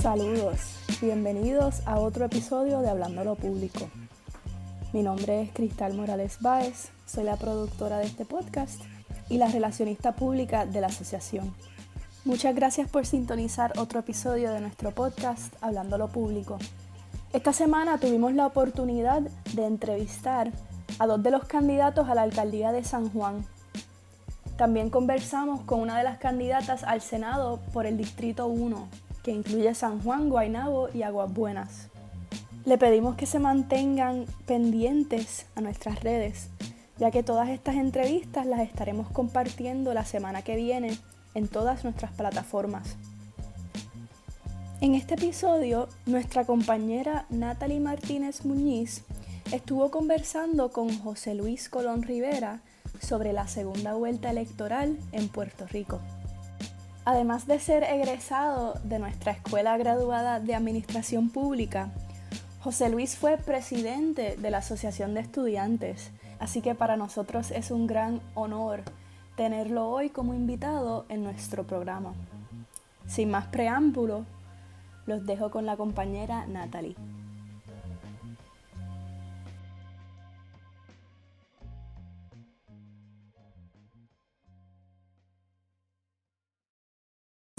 Saludos, bienvenidos a otro episodio de Hablando lo Público. Mi nombre es Cristal Morales Báez, soy la productora de este podcast y la relacionista pública de la asociación. Muchas gracias por sintonizar otro episodio de nuestro podcast Hablando lo Público. Esta semana tuvimos la oportunidad de entrevistar a dos de los candidatos a la alcaldía de San Juan. También conversamos con una de las candidatas al Senado por el Distrito 1, que incluye San Juan, Guaynabo y Aguas Buenas. Le pedimos que se mantengan pendientes a nuestras redes, ya que todas estas entrevistas las estaremos compartiendo la semana que viene en todas nuestras plataformas. En este episodio, nuestra compañera Natalie Martínez Muñiz estuvo conversando con José Luis Colón Rivera sobre la segunda vuelta electoral en Puerto Rico. Además de ser egresado de nuestra Escuela Graduada de Administración Pública, José Luis fue presidente de la Asociación de Estudiantes, así que para nosotros es un gran honor tenerlo hoy como invitado en nuestro programa. Sin más preámbulo, los dejo con la compañera Natalie.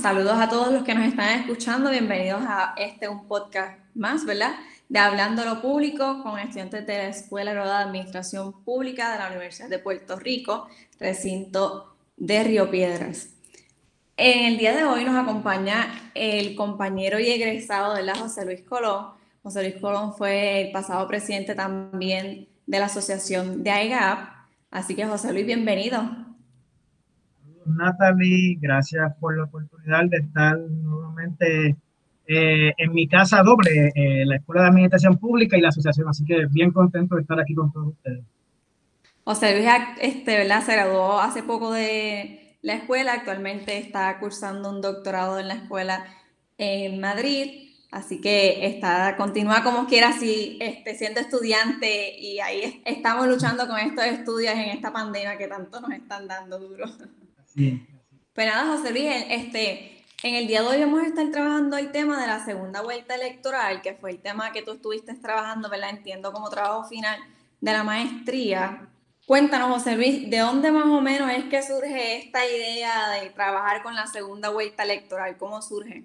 Saludos a todos los que nos están escuchando. Bienvenidos a este un podcast más, ¿verdad? de Hablando lo Público con estudiantes de la Escuela de Administración Pública de la Universidad de Puerto Rico, recinto de Río Piedras. En el día de hoy nos acompaña el compañero y egresado de la José Luis Colón. José Luis Colón fue el pasado presidente también de la Asociación de AIGAP. Así que José Luis, bienvenido. Natalie, gracias por la oportunidad de estar nuevamente eh, en mi casa doble, eh, la Escuela de Administración Pública y la Asociación, así que bien contento de estar aquí con todos ustedes. José Luis este, ¿verdad? se graduó hace poco de la escuela, actualmente está cursando un doctorado en la escuela en Madrid, así que está, continúa como quiera, así, este, siendo estudiante y ahí estamos luchando con estos estudios en esta pandemia que tanto nos están dando duro. Sí. Pues nada, José Luis, este, en el día de hoy vamos a estar trabajando el tema de la segunda vuelta electoral, que fue el tema que tú estuviste trabajando, ¿verdad? Entiendo como trabajo final de la maestría. Cuéntanos, José Luis, ¿de dónde más o menos es que surge esta idea de trabajar con la segunda vuelta electoral? ¿Cómo surge?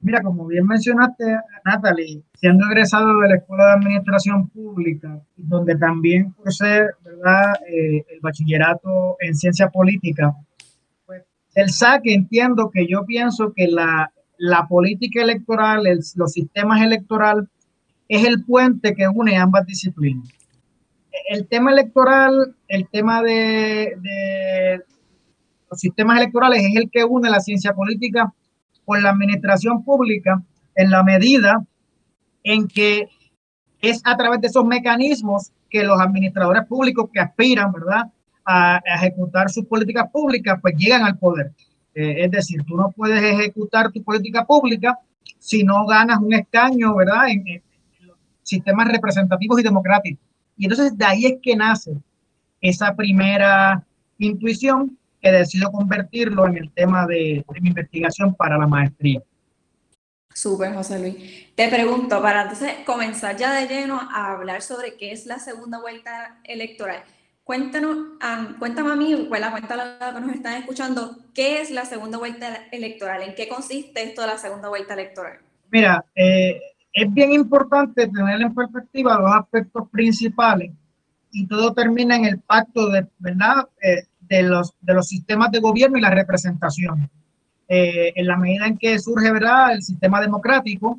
Mira, como bien mencionaste, Natalie, siendo egresado de la Escuela de Administración Pública, donde también cursé ¿verdad? Eh, el bachillerato en Ciencia Política, el saque entiendo que yo pienso que la, política electoral, los sistemas electorales, es el puente que une ambas disciplinas. El tema electoral, el tema de, los sistemas electorales es el que une la ciencia política con la administración pública en la medida en que es a través de esos mecanismos que los administradores públicos que aspiran, ¿verdad?, a, ejecutar sus políticas públicas, pues llegan al poder. Eh, es decir, tú no puedes ejecutar tu política pública si no ganas un escaño, ¿verdad? En, los sistemas representativos y democráticos. Y entonces de ahí es que nace esa primera intuición que decido convertirlo en el tema de, mi investigación para la maestría. Súper, José Luis. Te pregunto, para entonces comenzar ya de lleno a hablar sobre qué es la segunda vuelta electoral. Cuéntanos, cuéntame a mí, pues, cuéntale a los que nos están escuchando, ¿qué es la segunda vuelta electoral? ¿En qué consiste esto de la segunda vuelta electoral? Mira, eh, es bien importante tener en perspectiva los aspectos principales y todo termina en el pacto de, ¿verdad? Eh, de, los, de los sistemas de gobierno y la representación. Eh, en la medida en que surge ¿verdad? el sistema democrático,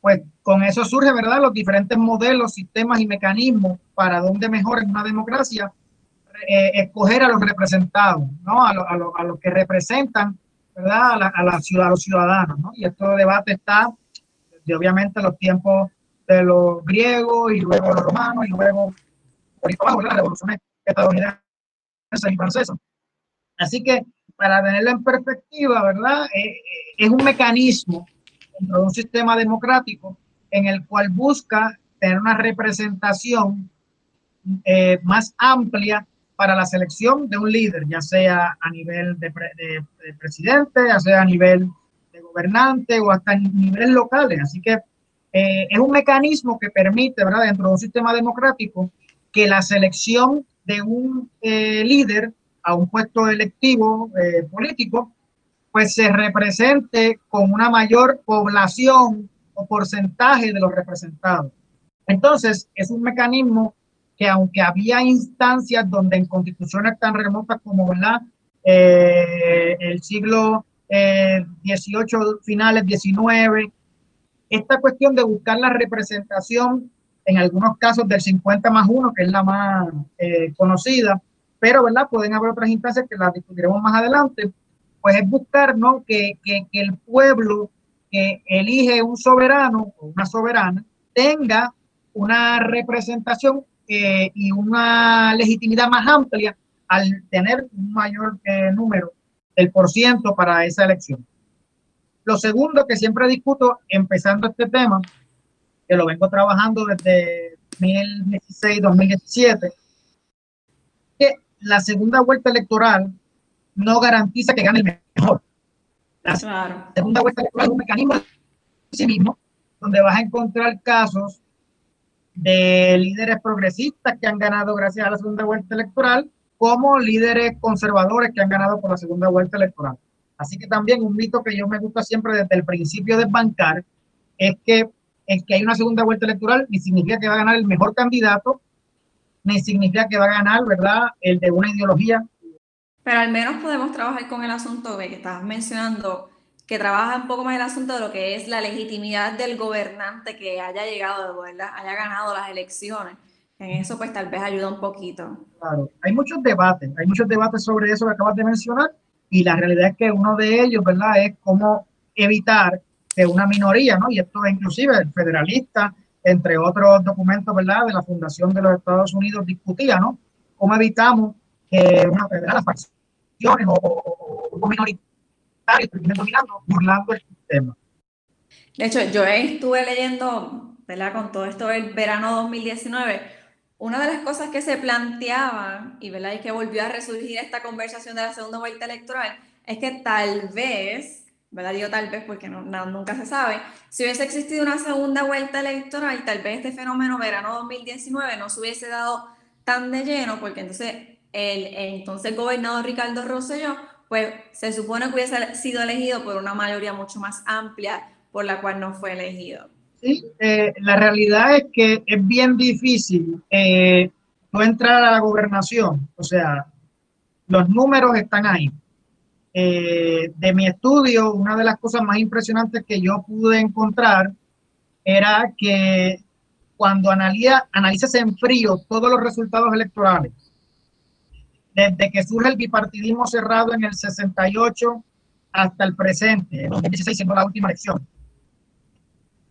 pues con eso surge ¿verdad? los diferentes modelos, sistemas y mecanismos para donde mejor una democracia eh, escoger a los representados, ¿no? A, lo, a, los que representan, ¿verdad? A, la, a, los ciudadanos, ¿no? Y este debate está, de, obviamente, los tiempos de los griegos y luego los romanos y luego, las revoluciones estadounidenses y francesas. Así que, para tenerlo en perspectiva, ¿verdad? Eh, eh, es un mecanismo dentro de un sistema democrático en el cual busca tener una representación más amplia para la selección de un líder, ya sea a nivel de, presidente, ya sea a nivel de gobernante o hasta en niveles locales. Así que eh, es un mecanismo que permite, ¿verdad?, dentro de un sistema democrático, que la selección de un eh, líder a un puesto electivo político, pues se represente con una mayor población o porcentaje de los representados. Entonces, es un mecanismo que aunque había instancias donde en constituciones tan remotas como ¿verdad? Eh, el siglo XVIII, eh, finales XIX, esta cuestión de buscar la representación, en algunos casos del 50 más 1, que es la más eh, conocida, pero ¿verdad? pueden haber otras instancias que las discutiremos más adelante, pues es buscar ¿no? que, que, que el pueblo que elige un soberano o una soberana tenga una representación eh, y una legitimidad más amplia al tener un mayor eh, número del por ciento para esa elección. Lo segundo que siempre discuto, empezando este tema, que lo vengo trabajando desde 2016-2017, que la segunda vuelta electoral no garantiza que gane el mejor. La segunda vuelta electoral es un mecanismo en sí mismo, donde vas a encontrar casos de líderes progresistas que han ganado gracias a la segunda vuelta electoral, como líderes conservadores que han ganado por la segunda vuelta electoral. Así que también un mito que yo me gusta siempre desde el principio de bancar es que el que hay una segunda vuelta electoral ni significa que va a ganar el mejor candidato, ni significa que va a ganar, ¿verdad?, el de una ideología. Pero al menos podemos trabajar con el asunto de que estabas mencionando que trabaja un poco más el asunto de lo que es la legitimidad del gobernante que haya llegado, ¿verdad? haya ganado las elecciones. En eso pues tal vez ayuda un poquito. Claro, hay muchos debates, hay muchos debates sobre eso que acabas de mencionar y la realidad es que uno de ellos, ¿verdad? Es cómo evitar que una minoría, ¿no? Y esto inclusive el federalista, entre otros documentos, ¿verdad? De la Fundación de los Estados Unidos discutía, ¿no? Cómo evitamos que una, las facciones o, o, o burlando el sistema. De hecho, yo estuve leyendo, ¿verdad? Con todo esto del verano 2019, una de las cosas que se planteaban, y, ¿verdad? y que volvió a resurgir esta conversación de la segunda vuelta electoral, es que tal vez, ¿verdad? Digo tal vez porque no, nunca se sabe, si hubiese existido una segunda vuelta electoral, tal vez este fenómeno verano 2019 no se hubiese dado tan de lleno, porque entonces el, el entonces gobernador Ricardo Rosselló pues se supone que hubiese sido elegido por una mayoría mucho más amplia por la cual no fue elegido. Sí, eh, la realidad es que es bien difícil eh, no entrar a la gobernación, o sea, los números están ahí. Eh, de mi estudio, una de las cosas más impresionantes que yo pude encontrar era que cuando analiza, analizas en frío todos los resultados electorales, desde que surge el bipartidismo cerrado en el 68 hasta el presente, en 2016 siendo la última elección.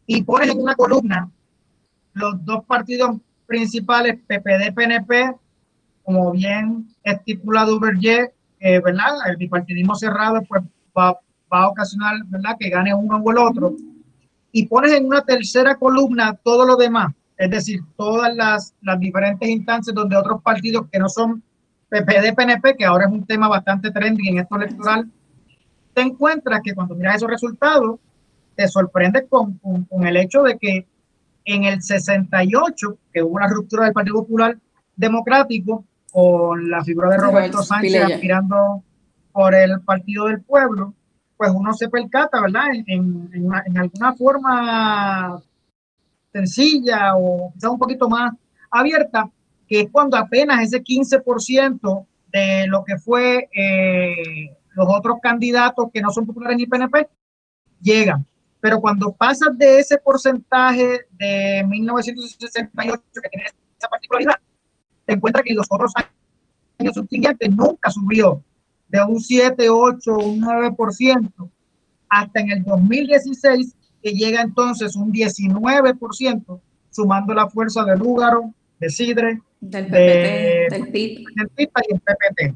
Y pones en una columna los dos partidos principales, PPD-PNP, como bien estipulado Berger, eh, ¿verdad? El bipartidismo cerrado pues, va, a ocasionar, ¿verdad?, que gane uno o el otro. Y pones en una tercera columna todo lo demás, es decir, todas las, las diferentes instancias donde otros partidos que no son PPD-PNP, que ahora es un tema bastante trendy en esto electoral, te encuentras que cuando miras esos resultados, te sorprendes con, con, el hecho de que en el 68, que hubo una ruptura del Partido Popular Democrático, con la figura de Roberto Sánchez aspirando por el Partido del Pueblo, pues uno se percata, ¿verdad? En, en, en alguna forma sencilla o quizás un poquito más abierta, es cuando apenas ese 15% de lo que fue eh, los otros candidatos que no son populares ni PNP llegan. Pero cuando pasas de ese porcentaje de 1968 que tiene esa particularidad, te encuentras que los otros años subsiguientes nunca subió de un 7, 8, un 9%, hasta en el 2016, que llega entonces un 19%, sumando la fuerza de Lúgaro, de Sidre, del PPT, del PIB. y el PPT.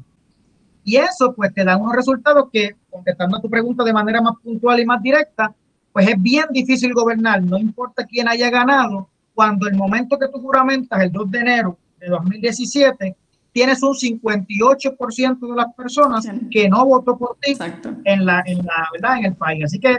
Y eso pues te da unos resultados que, contestando a tu pregunta de manera más puntual y más directa, pues es bien difícil gobernar, no importa quién haya ganado, cuando el momento que tú juramentas, el 2 de enero de 2017, tienes un 58% de las personas que no votó por ti en la, en la verdad en el país. Así que,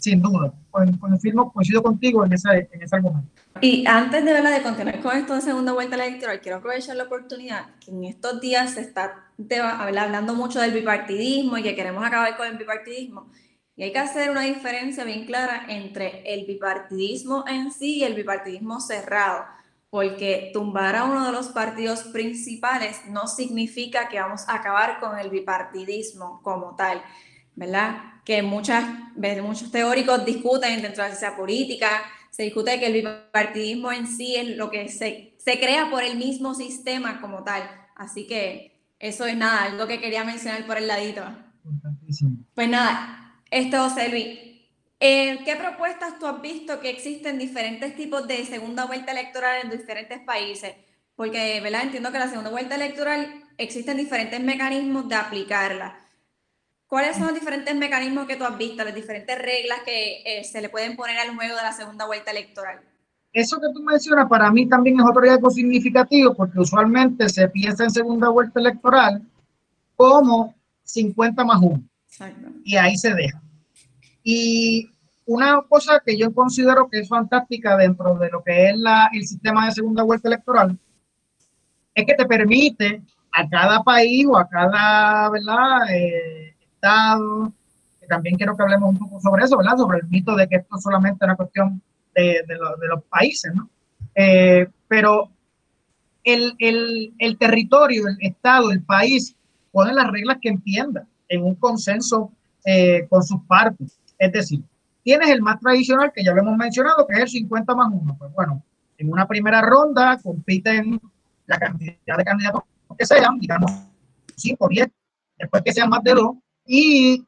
sin duda, confirmo, coincido contigo en ese, en ese argumento. Y antes de, de continuar con esto de segunda vuelta electoral, quiero aprovechar la oportunidad que en estos días se está hablando mucho del bipartidismo y que queremos acabar con el bipartidismo. Y hay que hacer una diferencia bien clara entre el bipartidismo en sí y el bipartidismo cerrado, porque tumbar a uno de los partidos principales no significa que vamos a acabar con el bipartidismo como tal, ¿verdad? Que muchas, muchos teóricos discuten dentro de la ciencia política, se discute que el bipartidismo en sí es lo que se, se crea por el mismo sistema como tal. Así que eso es nada, algo que quería mencionar por el ladito. Pues nada, esto, Luis. Eh, ¿Qué propuestas tú has visto que existen diferentes tipos de segunda vuelta electoral en diferentes países? Porque, ¿verdad? Entiendo que la segunda vuelta electoral existen diferentes mecanismos de aplicarla. ¿Cuáles son los diferentes mecanismos que tú has visto, las diferentes reglas que eh, se le pueden poner al juego de la segunda vuelta electoral? Eso que tú mencionas para mí también es otro algo significativo porque usualmente se piensa en segunda vuelta electoral como 50 más 1. Y ahí se deja. Y una cosa que yo considero que es fantástica dentro de lo que es la, el sistema de segunda vuelta electoral es que te permite a cada país o a cada, ¿verdad? Eh, Estado, también quiero que hablemos un poco sobre eso, ¿verdad? Sobre el mito de que esto es solamente una cuestión de, de, de los países, ¿no? Eh, pero el, el, territorio, el Estado, el país, pone las reglas que entienda en un consenso eh, con sus partes. Es decir, tienes el más tradicional, que ya lo hemos mencionado, que es el 50 más 1. Pues bueno, en una primera ronda compiten la cantidad de candidatos que sean, digamos 5 o 10, después que sean más de 2, y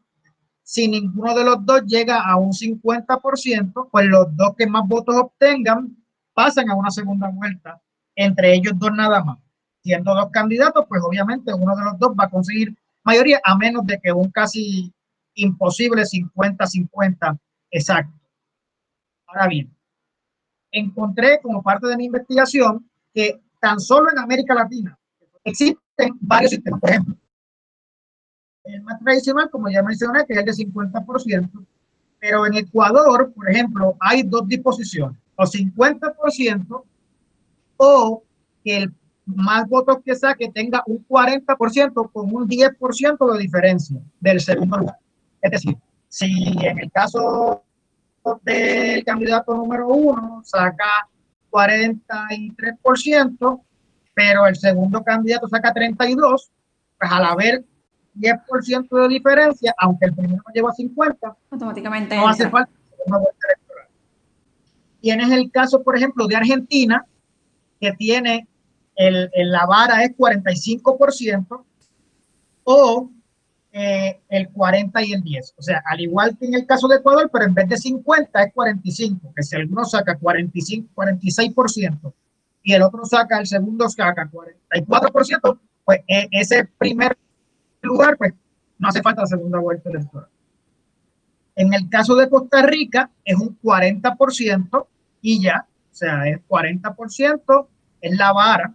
si ninguno de los dos llega a un 50%, pues los dos que más votos obtengan pasan a una segunda vuelta, entre ellos dos nada más. Siendo dos candidatos, pues obviamente uno de los dos va a conseguir mayoría, a menos de que un casi imposible 50-50 exacto. Ahora bien, encontré como parte de mi investigación que tan solo en América Latina existen varios sistemas. El más tradicional, como ya mencioné, que es el de 50%, pero en Ecuador, por ejemplo, hay dos disposiciones, o 50% o que el más votos que saque tenga un 40% con un 10% de diferencia del segundo lugar. Es decir, si en el caso del candidato número uno saca 43%, pero el segundo candidato saca 32%, pues al haber 10% de diferencia, aunque el primero lleva 50, automáticamente no hace falta una vuelta electoral. Tienes el caso, por ejemplo, de Argentina, que tiene el, la vara es 45%, o eh, el 40 y el 10. O sea, al igual que en el caso de Ecuador, pero en vez de 50 es 45, que si alguno saca 45, 46% y el otro saca, el segundo saca 44%, pues e, ese primer lugar, pues no hace falta la segunda vuelta electoral. En el caso de Costa Rica es un 40% y ya, o sea, es 40%, es la vara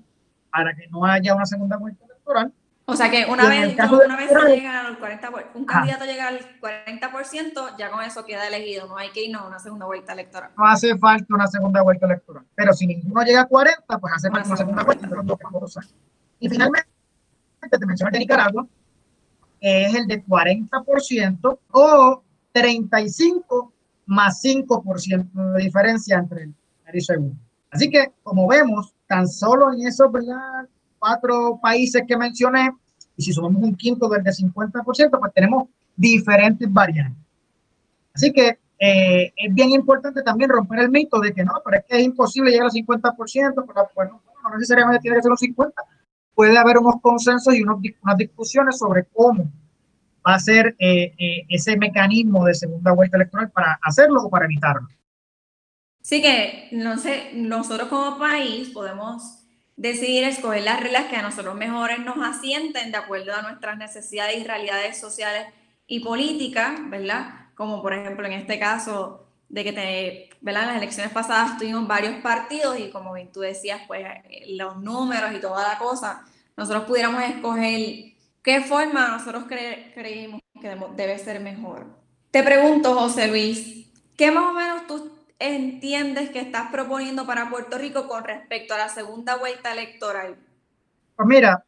para que no haya una segunda vuelta electoral. O sea que una vez, una vez llega al 40, un candidato llega al 40%, ya con eso queda elegido, no hay que irnos a una segunda vuelta electoral. No hace falta una segunda vuelta electoral, pero si ninguno llega a 40, pues hace falta una segunda vuelta, Y finalmente, te mencioné de Nicaragua, es el de 40% o 35 más 5% de diferencia entre el primero y segundo. Así que, como vemos, tan solo en esos cuatro países que mencioné, y si sumamos un quinto del de 50%, pues tenemos diferentes variantes. Así que eh, es bien importante también romper el mito de que no, pero es que es imposible llegar al 50%, pero bueno, no necesariamente tiene que ser los 50%, puede haber unos consensos y unos, unas discusiones sobre cómo va a ser eh, eh, ese mecanismo de segunda vuelta electoral para hacerlo o para evitarlo. Sí que, no sé, nosotros como país podemos decidir escoger las reglas que a nosotros mejores nos asienten de acuerdo a nuestras necesidades y realidades sociales y políticas, ¿verdad? como por ejemplo en este caso de que te, ¿verdad? en las elecciones pasadas tuvimos varios partidos y como bien tú decías, pues los números y toda la cosa, nosotros pudiéramos escoger qué forma nosotros creemos que debe ser mejor. Te pregunto, José Luis, ¿qué más o menos tú entiendes que estás proponiendo para Puerto Rico con respecto a la segunda vuelta electoral? Pues mira,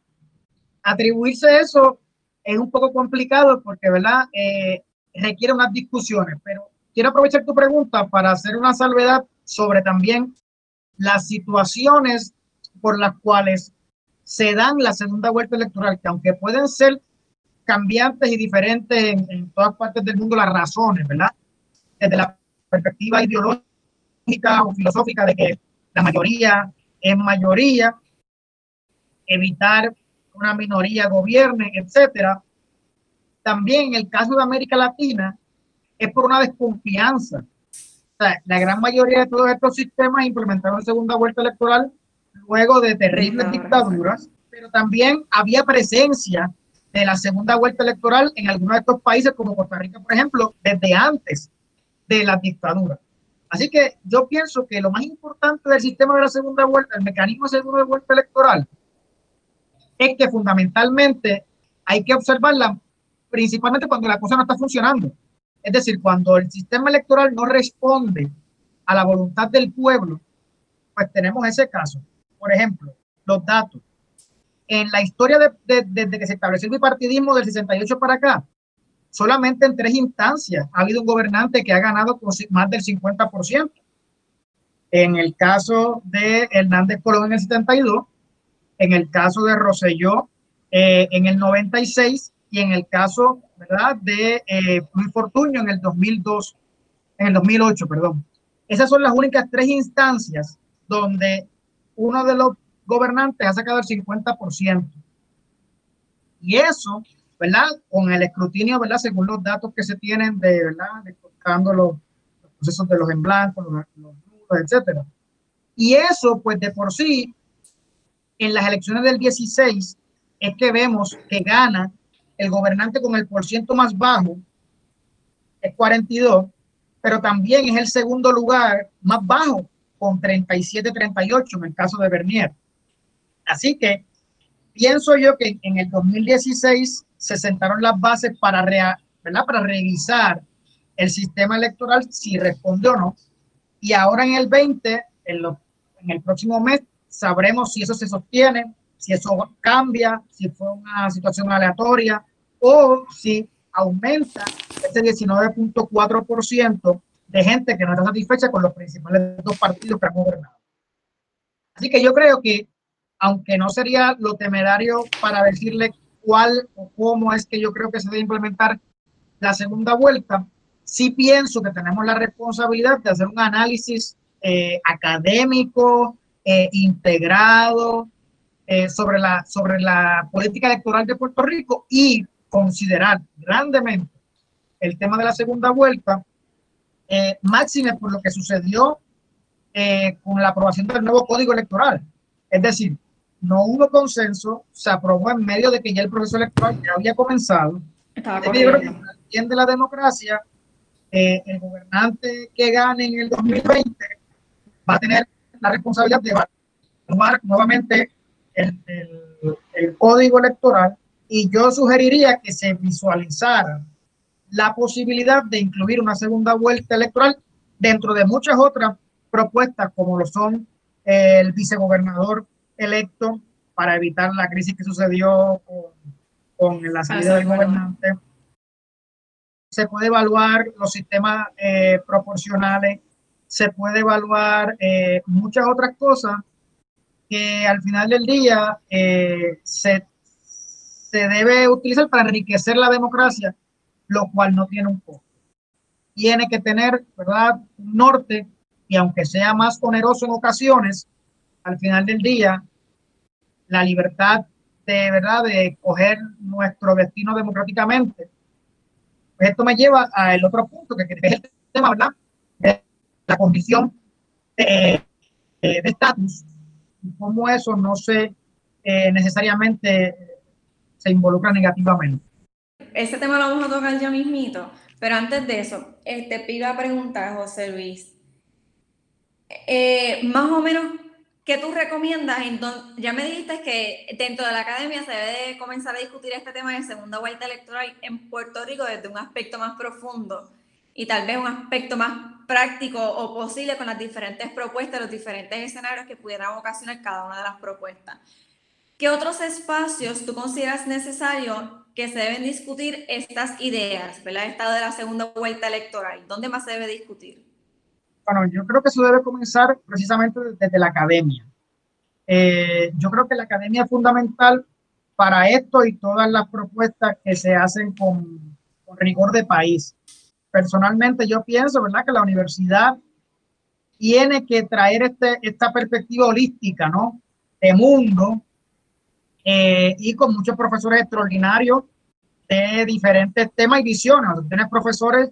atribuirse eso es un poco complicado porque, ¿verdad? Eh, requiere unas discusiones, pero quiero aprovechar tu pregunta para hacer una salvedad sobre también las situaciones por las cuales se dan la segunda vuelta electoral, que aunque pueden ser cambiantes y diferentes en, en todas partes del mundo las razones, ¿verdad? Desde la perspectiva ideológica o filosófica de que la mayoría es mayoría, evitar una minoría gobierne, etcétera. También en el caso de América Latina es por una desconfianza. O sea, la gran mayoría de todos estos sistemas implementaron segunda vuelta electoral luego de terribles dictaduras, pero también había presencia de la segunda vuelta electoral en algunos de estos países, como Costa Rica, por ejemplo, desde antes de la dictadura. Así que yo pienso que lo más importante del sistema de la segunda vuelta, el mecanismo de segunda vuelta electoral, es que fundamentalmente hay que observarla principalmente cuando la cosa no está funcionando. Es decir, cuando el sistema electoral no responde a la voluntad del pueblo, pues tenemos ese caso. Por ejemplo, los datos. En la historia de, desde que se estableció el bipartidismo del 68 para acá, solamente en tres instancias ha habido un gobernante que ha ganado más del 50%. En el caso de Hernández Colón en el 72, en el caso de Roselló eh, en el 96 y en el caso ¿verdad? de eh, Luis Fortuño en el 2002, en el 2008, perdón. Esas son las únicas tres instancias donde uno de los gobernantes ha sacado el 50%. Y eso, ¿verdad? Con el escrutinio, ¿verdad? Según los datos que se tienen de, ¿verdad? De los, procesos de los en blanco, los, los etcétera. Y eso, pues de por sí, en las elecciones del 16 es que vemos que gana el gobernante con el porciento más bajo, es 42, pero también es el segundo lugar más bajo, con 37-38 en el caso de Bernier. Así que pienso yo que en el 2016 se sentaron las bases para, para revisar el sistema electoral si responde o no. Y ahora en el 20, en, en el próximo mes, sabremos si eso se sostiene, si eso cambia, si fue una situación aleatoria o si aumenta ese 19.4% de gente que no está satisfecha con los principales dos partidos que han gobernado. Así que yo creo que, aunque no sería lo temerario para decirle cuál o cómo es que yo creo que se debe implementar la segunda vuelta, sí pienso que tenemos la responsabilidad de hacer un análisis eh, académico, eh, integrado eh, sobre, la, sobre la política electoral de Puerto Rico y considerar grandemente el tema de la segunda vuelta, eh, máxime por lo que sucedió eh, con la aprobación del nuevo código electoral. Es decir, no hubo consenso, se aprobó en medio de que ya el proceso electoral ya había comenzado. de la democracia, el gobernante que gane en el 2020 va a tener la responsabilidad de evaluar nuevamente el, el, código electoral y yo sugeriría que se visualizara la posibilidad de incluir una segunda vuelta electoral dentro de muchas otras propuestas como lo son el vicegobernador electo para evitar la crisis que sucedió con, la salida del gobernante. Se puede evaluar los sistemas eh, proporcionales se puede evaluar eh, muchas otras cosas que al final del día eh, se, se debe utilizar para enriquecer la democracia, lo cual no tiene un costo. Tiene que tener, ¿verdad?, un norte y aunque sea más oneroso en ocasiones, al final del día, la libertad de, ¿verdad?, de coger nuestro destino democráticamente. Pues esto me lleva al otro punto que es el tema, ¿verdad? la condición de estatus cómo eso no se eh, necesariamente se involucra negativamente. Ese tema lo vamos a tocar ya mismito, Pero antes de eso, este, te iba a preguntar, José Luis, eh, más o menos, ¿qué tú recomiendas? ya me dijiste que dentro de la academia se debe comenzar a discutir este tema de segunda vuelta electoral en Puerto Rico desde un aspecto más profundo y tal vez un aspecto más práctico o posible con las diferentes propuestas, los diferentes escenarios que pudieran ocasionar cada una de las propuestas. ¿Qué otros espacios tú consideras necesario que se deben discutir estas ideas, ¿verdad? Estado de la segunda vuelta electoral. ¿Dónde más se debe discutir? Bueno, yo creo que eso debe comenzar precisamente desde la academia. Eh, yo creo que la academia es fundamental para esto y todas las propuestas que se hacen con, con rigor de país. Personalmente yo pienso, ¿verdad?, que la universidad tiene que traer este, esta perspectiva holística, ¿no? De mundo, eh, y con muchos profesores extraordinarios de diferentes temas y visiones. tienes profesores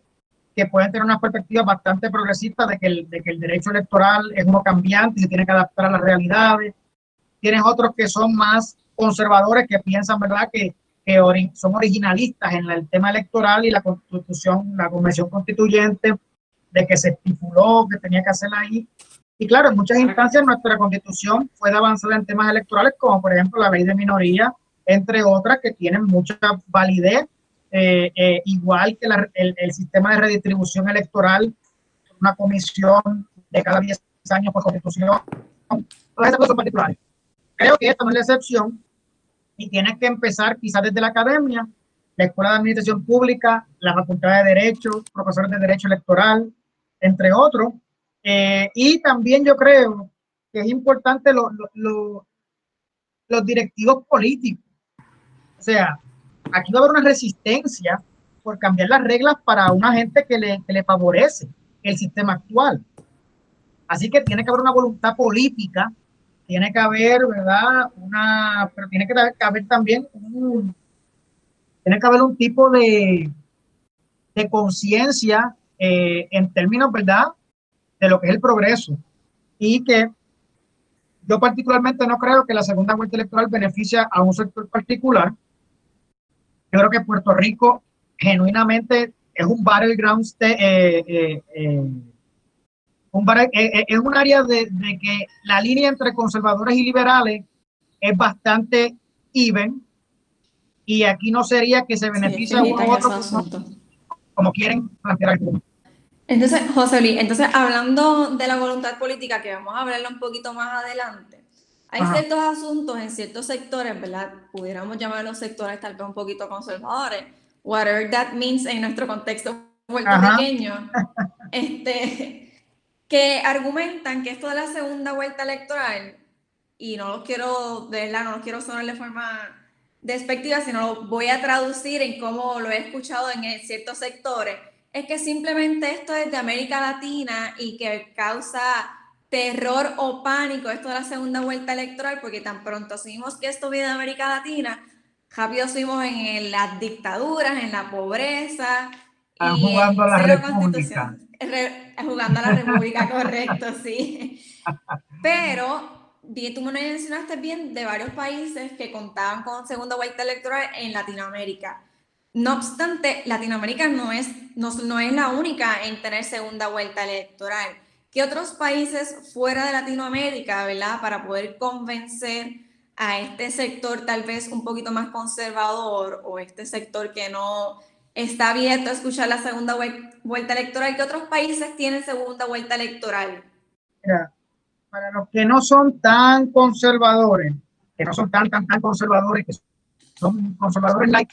que pueden tener una perspectiva bastante progresista de que, el, de que el derecho electoral es uno cambiante y se tiene que adaptar a las realidades. Tienes otros que son más conservadores que piensan, ¿verdad?, que, que son originalistas en el tema electoral y la constitución, la convención constituyente, de que se estipuló que tenía que hacerla ahí. Y claro, en muchas instancias nuestra constitución puede avanzar en temas electorales, como por ejemplo la ley de minoría, entre otras que tienen mucha validez, eh, eh, igual que el, sistema de redistribución electoral, una comisión de cada 10 años por constitución, todas esas cosas particulares. Creo que esta no es la excepción y tiene que empezar quizás desde la academia, la Escuela de Administración Pública, la Facultad de Derecho, profesores de Derecho Electoral, entre otros, eh, y también yo creo que es importante los directivos políticos. O sea, aquí va a haber una resistencia por cambiar las reglas para una gente que le, que le favorece el sistema actual. Así que tiene que haber una voluntad política, tiene que haber, ¿verdad? Una, pero tiene que haber también un, tiene que haber un tipo de, de conciencia eh, en términos, ¿verdad? de lo que es el progreso y que yo particularmente no creo que la segunda vuelta electoral beneficia a un sector particular. Yo creo que Puerto Rico genuinamente es un battleground, eh, eh, eh, un es un área de, que la línea entre conservadores y liberales es bastante even y aquí no sería que se beneficie a uno u otro como, quieren plantear. Entonces, José Luis, entonces hablando de la voluntad política, que vamos a hablarlo un poquito más adelante, hay ciertos asuntos en ciertos sectores, ¿verdad? Pudiéramos los sectores tal vez un poquito conservadores, whatever that means en nuestro contexto puertorriqueño, este, que argumentan que esto de la segunda vuelta electoral, y no lo quiero, de verdad, no lo quiero sonar de forma despectiva, sino lo voy a traducir en cómo lo he escuchado en ciertos sectores, es que simplemente esto es de América Latina y que causa terror o pánico esto de la segunda vuelta electoral, porque tan pronto asumimos que esto viene de América Latina, rápido subimos en las dictaduras, en la pobreza. Y jugando a la República. jugando a la República, correcto, sí. Pero tú me mencionaste bien de varios países que contaban con segunda vuelta electoral en Latinoamérica. No obstante, Latinoamérica no es, no, no es la única en tener segunda vuelta electoral. ¿Qué otros países fuera de Latinoamérica, verdad, para poder convencer a este sector tal vez un poquito más conservador o este sector que no está abierto a escuchar la segunda vuelta electoral? ¿Qué otros países tienen segunda vuelta electoral? Para los que no son tan conservadores, que no son tan, tan, tan conservadores, que son conservadores like,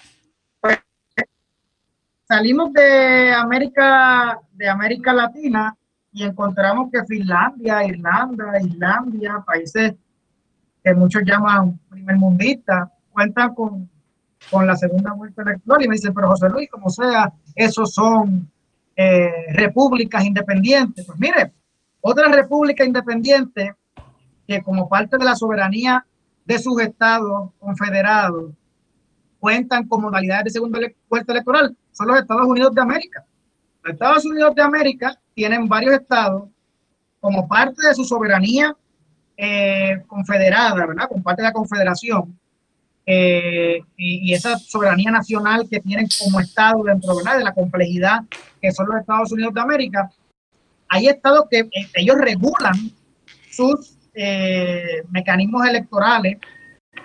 salimos de América, de América Latina y encontramos que Finlandia, Irlanda, Islandia, países que muchos llaman primer mundista, cuentan con, con la segunda vuelta electoral. Y me dicen, pero José Luis, como sea, esos son eh, repúblicas independientes. Pues mire, otra república independiente que como parte de la soberanía de sus estados confederados cuentan con modalidades de segunda vuelta electoral son los Estados Unidos de América. Los Estados Unidos de América tienen varios estados como parte de su soberanía eh, confederada, ¿verdad? Como parte de la confederación, eh, y, esa soberanía nacional que tienen como Estado dentro de la complejidad que son los Estados Unidos de América, hay estados que eh, ellos regulan sus eh, mecanismos electorales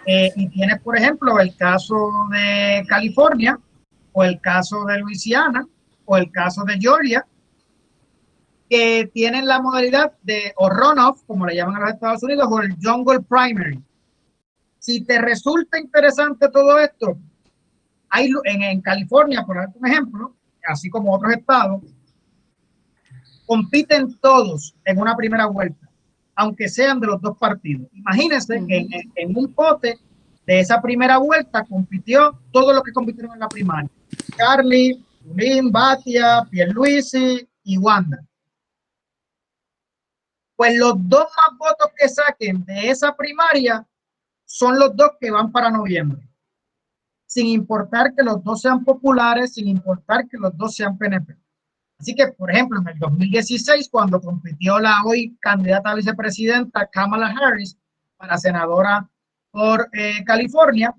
y tienes, por ejemplo, el caso de California o el caso de Luisiana o el caso de Georgia, que tienen la modalidad de o runoff, como le llaman a los Estados Unidos, o el jungle primary si te resulta interesante todo esto, hay en, en California, por ejemplo, así como otros estados, compiten todos en una primera vuelta, aunque sean de los dos partidos. Imagínense que en, un pote de esa primera vuelta compitió todos los que compitieron en la primaria. Carly, Tulín, Batia, Pierluisi y Wanda. Pues los dos más votos que saquen de esa primaria son los dos que van para noviembre, sin importar que los dos sean populares, sin importar que los dos sean PNP. Así que, por ejemplo, en el 2016, cuando compitió la hoy candidata a vicepresidenta Kamala Harris para senadora por eh, California,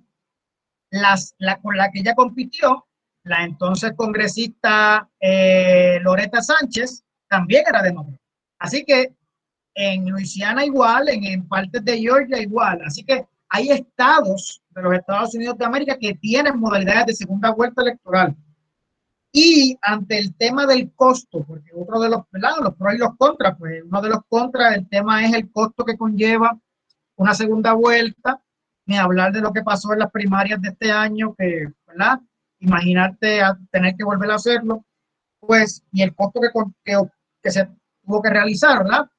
las, la, con la que ella compitió, la entonces congresista eh, Loretta Sánchez, también era demócrata. Así que en Luisiana igual, en, en partes de Georgia igual. Así que hay estados de los Estados Unidos de América que tienen modalidades de segunda vuelta electoral. Y ante el tema del costo, porque otro de los, los pros y los contras, pues uno de los contras, el tema es el costo que conlleva una segunda vuelta, ni hablar de lo que pasó en las primarias de este año, que, ¿verdad? Imaginarte a tener que volver a hacerlo, pues, y el costo que, que, que se tuvo que realizar, ¿verdad?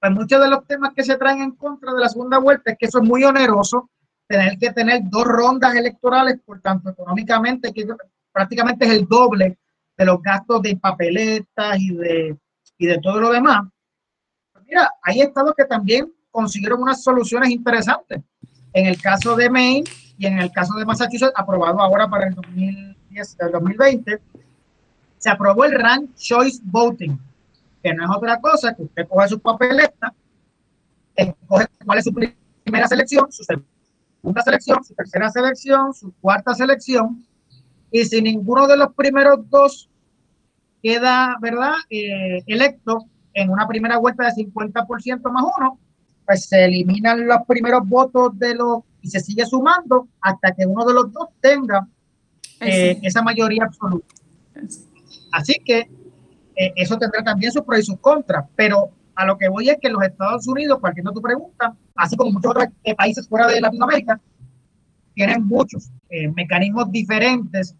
Pues muchos de los temas que se traen en contra de la segunda vuelta es que eso es muy oneroso, tener que tener dos rondas electorales, por tanto, económicamente, que prácticamente es el doble de los gastos de papeletas y de, y de todo lo demás. Pues mira, hay estados que también consiguieron unas soluciones interesantes. En el caso de Maine y en el caso de Massachusetts, aprobado ahora para el 2010, el 2020, se aprobó el Rank Choice Voting que no es otra cosa que usted coge su papeleta, escoge cuál es su primera selección, su segunda selección, su tercera selección, su cuarta selección, y si ninguno de los primeros dos queda, ¿verdad?, eh, electo en una primera vuelta de 50% más uno, pues se eliminan los primeros votos de los y se sigue sumando hasta que uno de los dos tenga eh, esa mayoría absoluta. Así que eh, eso tendrá también sus pros y sus contras, pero a lo que voy es que los Estados Unidos, partiendo tu pregunta, así como muchos otros eh, países fuera de Latinoamérica, tienen muchos eh, mecanismos diferentes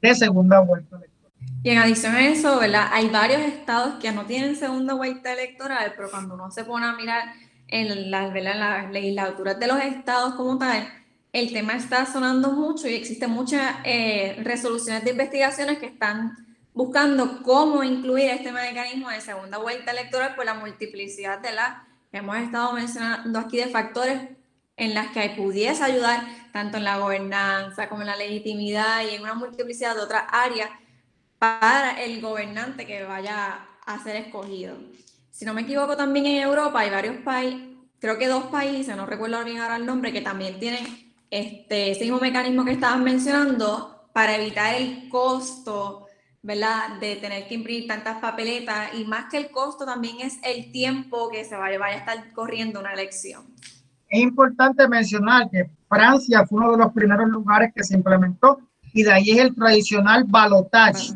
de segunda vuelta electoral. Y en adición a eso, ¿verdad? Hay varios estados que no tienen segunda vuelta electoral, pero cuando uno se pone a mirar en en las legislaturas de los estados como tal, el tema está sonando mucho y existen muchas resoluciones de investigaciones que están buscando cómo incluir este mecanismo de segunda vuelta electoral por la multiplicidad de las que hemos estado mencionando aquí de factores en las que pudiese ayudar tanto en la gobernanza como en la legitimidad y en una multiplicidad de otras áreas para el gobernante que vaya a ser escogido. Si no me equivoco, también en Europa hay varios países, creo que dos países, no recuerdo bien ahora el nombre, que también tienen este, ese mismo mecanismo que estabas mencionando para evitar el costo ¿verdad? De tener que imprimir tantas papeletas y más que el costo también es el tiempo que se vaya, vaya a estar corriendo una elección. Es importante mencionar que Francia fue uno de los primeros lugares que se implementó y de ahí es el tradicional balotage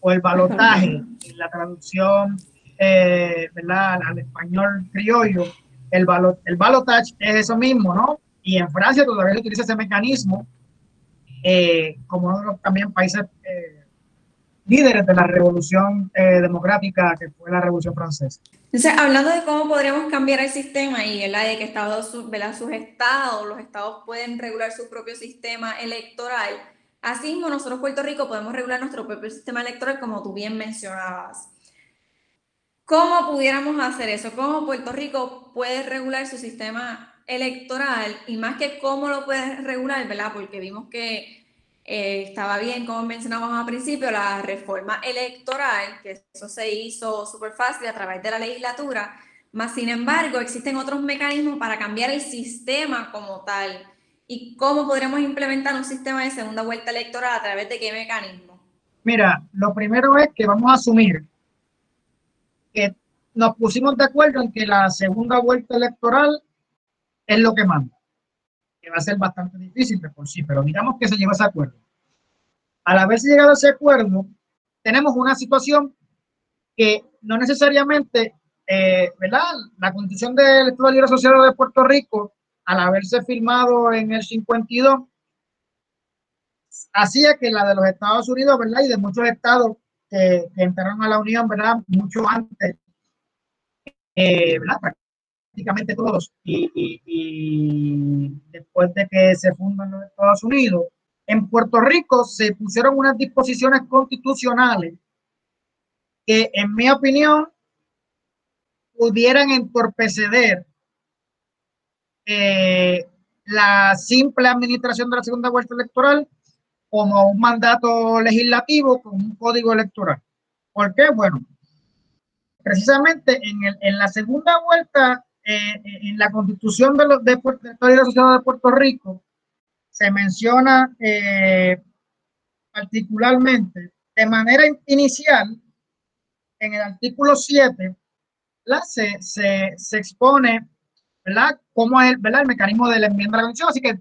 o el balotaje, la traducción eh, ¿verdad? al español criollo, el, balo, el balotage es eso mismo, ¿no? Y en Francia todavía se utiliza ese mecanismo eh, como uno de los también países eh, líderes de la revolución eh, democrática que fue la revolución francesa. Entonces, hablando de cómo podríamos cambiar el sistema y el de que estados, sus estados, los estados pueden regular su propio sistema electoral, así mismo nosotros Puerto Rico podemos regular nuestro propio sistema electoral como tú bien mencionabas. ¿Cómo pudiéramos hacer eso? ¿Cómo Puerto Rico puede regular su sistema electoral? Y más que cómo lo puede regular, ¿verdad? Porque vimos que eh, estaba bien, como mencionamos al principio, la reforma electoral, que eso se hizo súper fácil a través de la legislatura, más sin embargo existen otros mecanismos para cambiar el sistema como tal. y cómo podremos implementar un sistema de segunda vuelta electoral a través de qué mecanismo. Mira, lo primero es que vamos a asumir que nos pusimos de acuerdo en que la segunda vuelta electoral es lo que manda, que va a ser bastante difícil de por sí, pero digamos que se lleva ese acuerdo. Al haberse llegado a ese acuerdo, tenemos una situación que no necesariamente, eh, ¿verdad? La constitución del Estado Libre Asociado de Puerto Rico, al haberse firmado en el 52, hacía que la de los Estados Unidos, ¿verdad? Y de muchos estados que, entraron a la Unión, ¿verdad? Mucho antes, eh, ¿verdad? Prácticamente todos. Y, y, después de que se fundan los Estados Unidos, en Puerto Rico se pusieron unas disposiciones constitucionales que, en mi opinión, pudieran entorpecer eh, la simple administración de la segunda vuelta electoral como un mandato legislativo con un código electoral. ¿Por qué? Bueno, precisamente en, el, en la segunda vuelta, eh, en la constitución de, los, de, de la Sociedad de Puerto Rico, se menciona eh, particularmente de manera inicial en el artículo 7, se, se, se, expone ¿verdad? cómo es ¿verdad? el mecanismo de la enmienda de la Constitución. Así que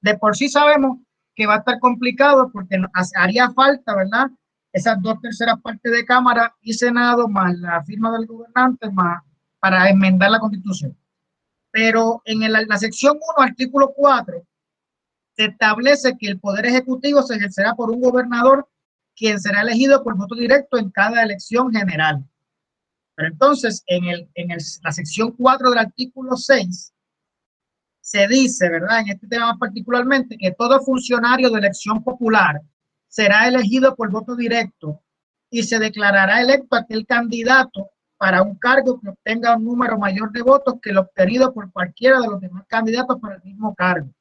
de por sí sabemos que va a estar complicado porque haría falta, ¿verdad? Esas dos terceras partes de Cámara y Senado, más la firma del gobernante, más para enmendar la Constitución. Pero en la sección 1, artículo 4, se establece que el Poder Ejecutivo se ejercerá por un gobernador quien será elegido por voto directo en cada elección general. Pero entonces, en, la sección 4 del artículo 6, se dice, ¿verdad? En este tema particularmente, que todo funcionario de elección popular será elegido por voto directo y se declarará electo aquel candidato para un cargo que obtenga un número mayor de votos que el obtenido por cualquiera de los demás candidatos para el mismo cargo.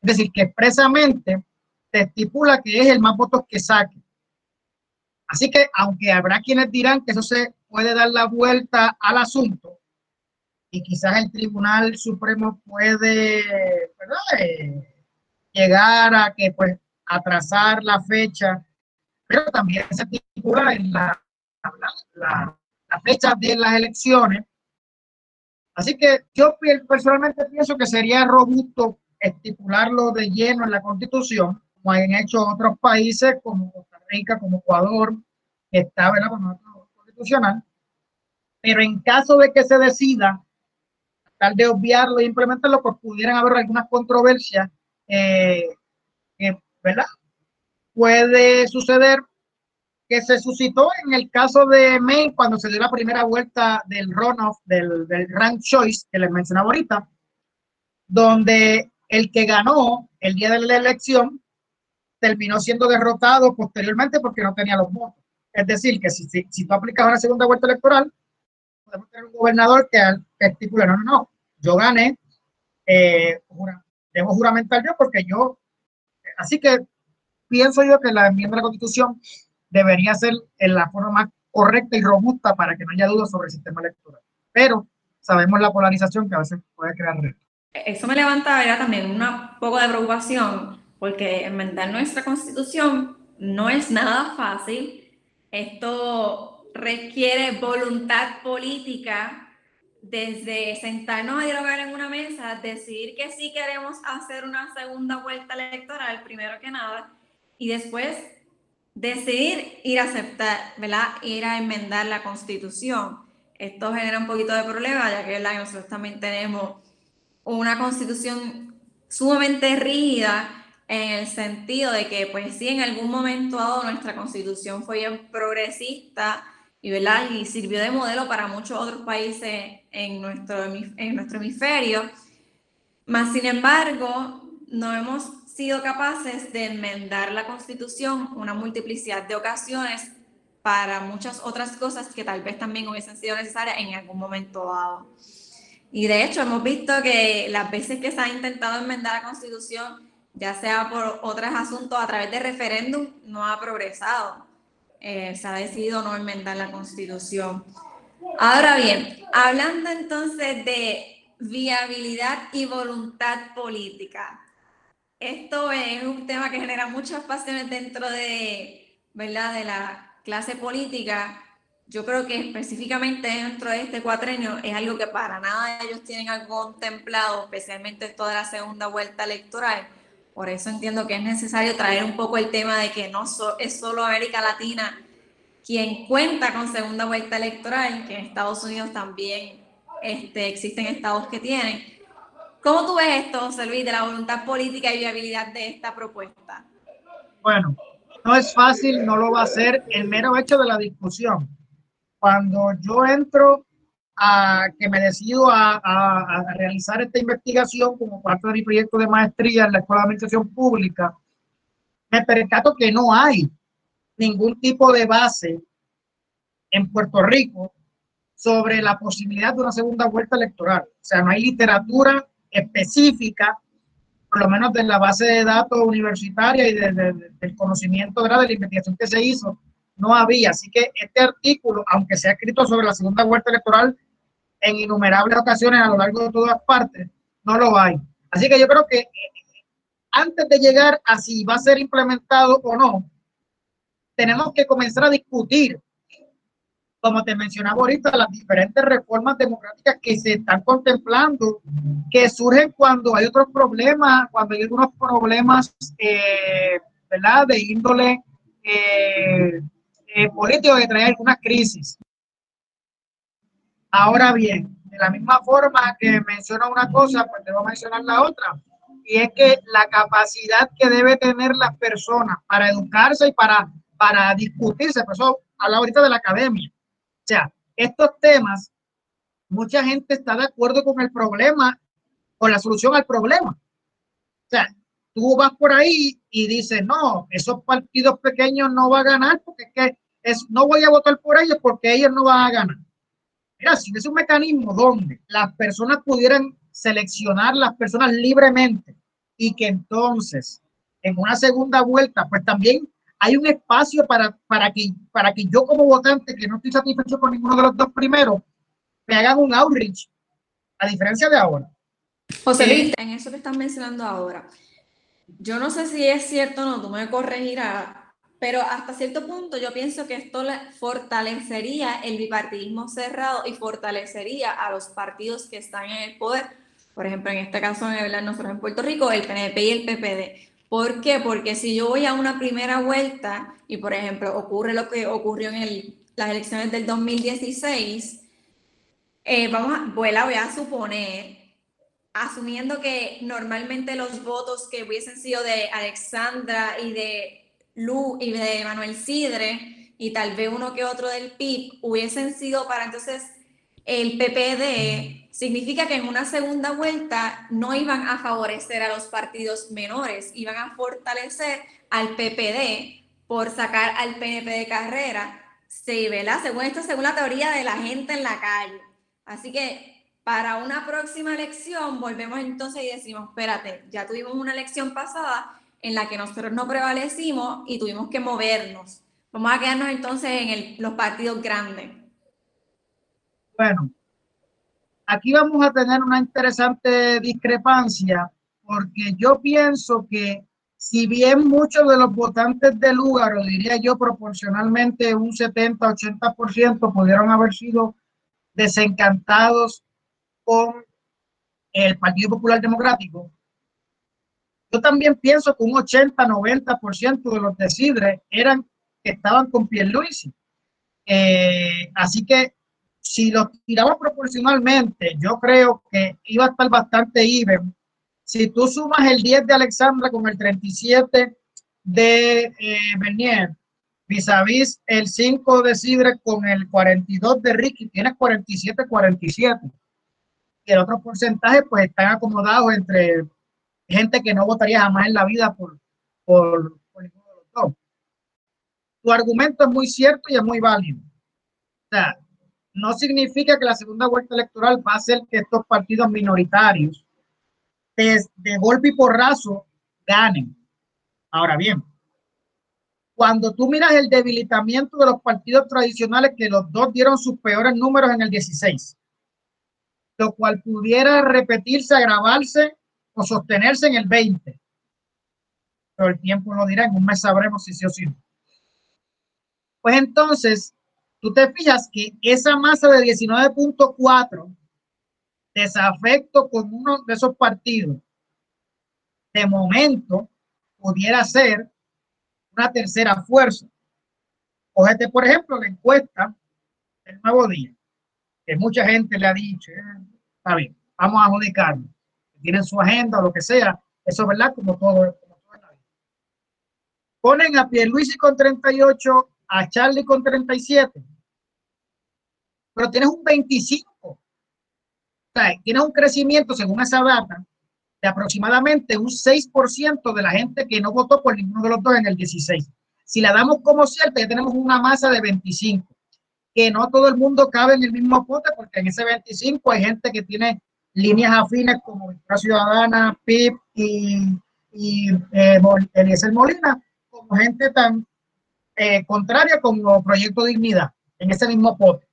Es decir, que expresamente se estipula que es el más votos que saque. Así que, aunque habrá quienes dirán que eso se puede dar la vuelta al asunto, y quizás el Tribunal Supremo puede eh, llegar a que pues atrasar la fecha, pero también se estipula en la, la, la fecha de las elecciones. Así que yo personalmente pienso que sería robusto estipularlo de lleno en la Constitución, como han hecho otros países como Costa Rica, como Ecuador, que está en la constitucional. Pero en caso de que se decida, tal de obviarlo e implementarlo, pues pudieran haber algunas controversias eh, ¿verdad? Puede suceder que se suscitó en el caso de Maine cuando se dio la primera vuelta del runoff, del, del rank choice que les mencionaba ahorita, donde el que ganó el día de la elección terminó siendo derrotado posteriormente porque no tenía los votos. Es decir, que si, si, tú aplicas una segunda vuelta electoral, podemos tener un gobernador que, estipula, no, no, no, yo gané, eh, debo juramentar yo porque yo, así que pienso yo que la enmienda de la constitución debería ser en la forma más correcta y robusta para que no haya dudas sobre el sistema electoral. Pero sabemos la polarización que a veces puede crear retos. Eso me levanta también un poco de preocupación, porque enmendar nuestra constitución no es nada fácil. Esto requiere voluntad política desde sentarnos a dialogar en una mesa, decidir que sí queremos hacer una segunda vuelta electoral, primero que nada, y después decidir ir a aceptar, ¿verdad? Ir a enmendar la constitución. Esto genera un poquito de problema, ya que nosotros también tenemos una constitución sumamente rígida en el sentido de que, pues sí, en algún momento dado nuestra constitución fue bien progresista y, ¿verdad? y sirvió de modelo para muchos otros países en nuestro, en nuestro hemisferio. Más sin embargo, no hemos sido capaces de enmendar la constitución una multiplicidad de ocasiones para muchas otras cosas que tal vez también hubiesen sido necesarias en algún momento dado. Y de hecho hemos visto que las veces que se ha intentado enmendar la constitución, ya sea por otros asuntos a través de referéndum, no ha progresado. Eh, se ha decidido no enmendar la constitución. Ahora bien, hablando entonces de viabilidad y voluntad política, esto es un tema que genera muchas pasiones dentro de, ¿verdad? de la clase política. Yo creo que específicamente dentro de este cuatrenio es algo que para nada ellos tienen algo contemplado, especialmente toda la segunda vuelta electoral. Por eso entiendo que es necesario traer un poco el tema de que no es solo América Latina quien cuenta con segunda vuelta electoral, que en Estados Unidos también este, existen estados que tienen. ¿Cómo tú ves esto, José Luis, de la voluntad política y viabilidad de esta propuesta? Bueno, no es fácil, no lo va a ser el mero hecho de la discusión. Cuando yo entro a que me decido a, a, a, realizar esta investigación como parte de mi proyecto de maestría en la Escuela de Administración Pública, me percato que no hay ningún tipo de base en Puerto Rico sobre la posibilidad de una segunda vuelta electoral. O sea, no hay literatura específica, por lo menos de la base de datos universitaria y del conocimiento de la investigación que se hizo, no había. Así que este artículo, aunque se ha escrito sobre la segunda vuelta electoral en innumerables ocasiones a lo largo de todas partes, no lo hay. Así que yo creo que eh, antes de llegar a si va a ser implementado o no, tenemos que comenzar a discutir, como te mencionaba ahorita, las diferentes reformas democráticas que se están contemplando, que surgen cuando hay otros problemas, cuando hay algunos problemas, eh, ¿verdad?, de índole eh, eh, político que trae alguna crisis. Ahora bien, de la misma forma que menciona una cosa, pues debo mencionar la otra. Y es que la capacidad que debe tener las personas para educarse y para para discutirse. Por eso habla ahorita de la academia. Sea, estos temas, mucha gente está de acuerdo con el problema, con la solución al problema. O sea, tú vas por ahí y dices, no, esos partidos pequeños no van a ganar porque es que es, no voy a votar por ellos porque ellos no van a ganar. Mira, si es un mecanismo donde las personas pudieran seleccionar las personas libremente y que entonces en una segunda vuelta, pues también hay un espacio para, para, que, para que yo como votante, que no estoy satisfecho con ninguno de los dos primeros, me hagan un outreach, a diferencia de ahora. José Luis, en eso que estás mencionando ahora, yo no sé si es cierto o no, tú me corregirás, pero hasta cierto punto yo pienso que esto fortalecería el bipartidismo cerrado y fortalecería a los partidos que están en el poder. Por ejemplo, en este caso, en nosotros en Puerto Rico, el PNP y el PPD ¿Por qué? Porque si yo voy a una primera vuelta y, por ejemplo, ocurre lo que ocurrió en las elecciones del 2016, eh, vamos a, voy a suponer, asumiendo que normalmente los votos que hubiesen sido de Alexandra y de Lu y de Manuel Sidre y tal vez uno que otro del PIB hubiesen sido para entonces el PPD significa que en una segunda vuelta no iban a favorecer a los partidos menores, iban a fortalecer al PPD por sacar al PNP de carrera, sí, ¿verdad? Según esto, según la teoría de la gente en la calle. Así que para una próxima elección volvemos entonces y decimos, espérate, ya tuvimos una elección pasada en la que nosotros no prevalecimos y tuvimos que movernos. Vamos a quedarnos entonces en los partidos grandes. Bueno, aquí vamos a tener una interesante discrepancia porque yo pienso que si bien muchos de los votantes del lugar, o diría yo proporcionalmente un 70-80%, pudieron haber sido desencantados con el Partido Popular Democrático, yo también pienso que un 80-90% de los de eran que estaban con Pierluisi. Eh, así que si lo tiramos proporcionalmente, yo creo que iba a estar bastante even. Si tú sumas el 10 de Alexandra con el 37 de eh, Bernier, vis a vis el 5 de Sidre con el 42 de Ricky, tienes 47-47. Y el otro porcentaje, pues están acomodados entre gente que no votaría jamás en la vida por, por, por ninguno de los dos. Tu argumento es muy cierto y es muy válido. O sea, no significa que la segunda vuelta electoral va a hacer que estos partidos minoritarios de, de golpe y porrazo ganen. Ahora bien, cuando tú miras el debilitamiento de los partidos tradicionales, que los dos dieron sus peores números en el 16, lo cual pudiera repetirse, agravarse o sostenerse en el 20. pero el tiempo lo dirá, en un mes sabremos si sí o sí. Pues entonces, tú te fijas que esa masa de 19.4 desafecto con uno de esos partidos, de momento pudiera ser una tercera fuerza. Cógete, por ejemplo, la encuesta del nuevo día, que mucha gente le ha dicho, eh, está bien, vamos a adjudicarlo, tienen su agenda o lo que sea, eso es verdad, como todo, como todo en la vida. Ponen a Pierluisi con 38, a Charlie con 37, pero tienes un 25. O sea, tienes un crecimiento, según esa data, de aproximadamente un 6% de la gente que no votó por ninguno de los dos en el 16. Si la damos como cierta, ya tenemos una masa de 25, que no todo el mundo cabe en el mismo pote, porque en ese 25 hay gente que tiene líneas afines como la Ciudadana, PIP y, y eh, Eliezer Molina, como gente tan eh, contraria como Proyecto Dignidad, en ese mismo pote.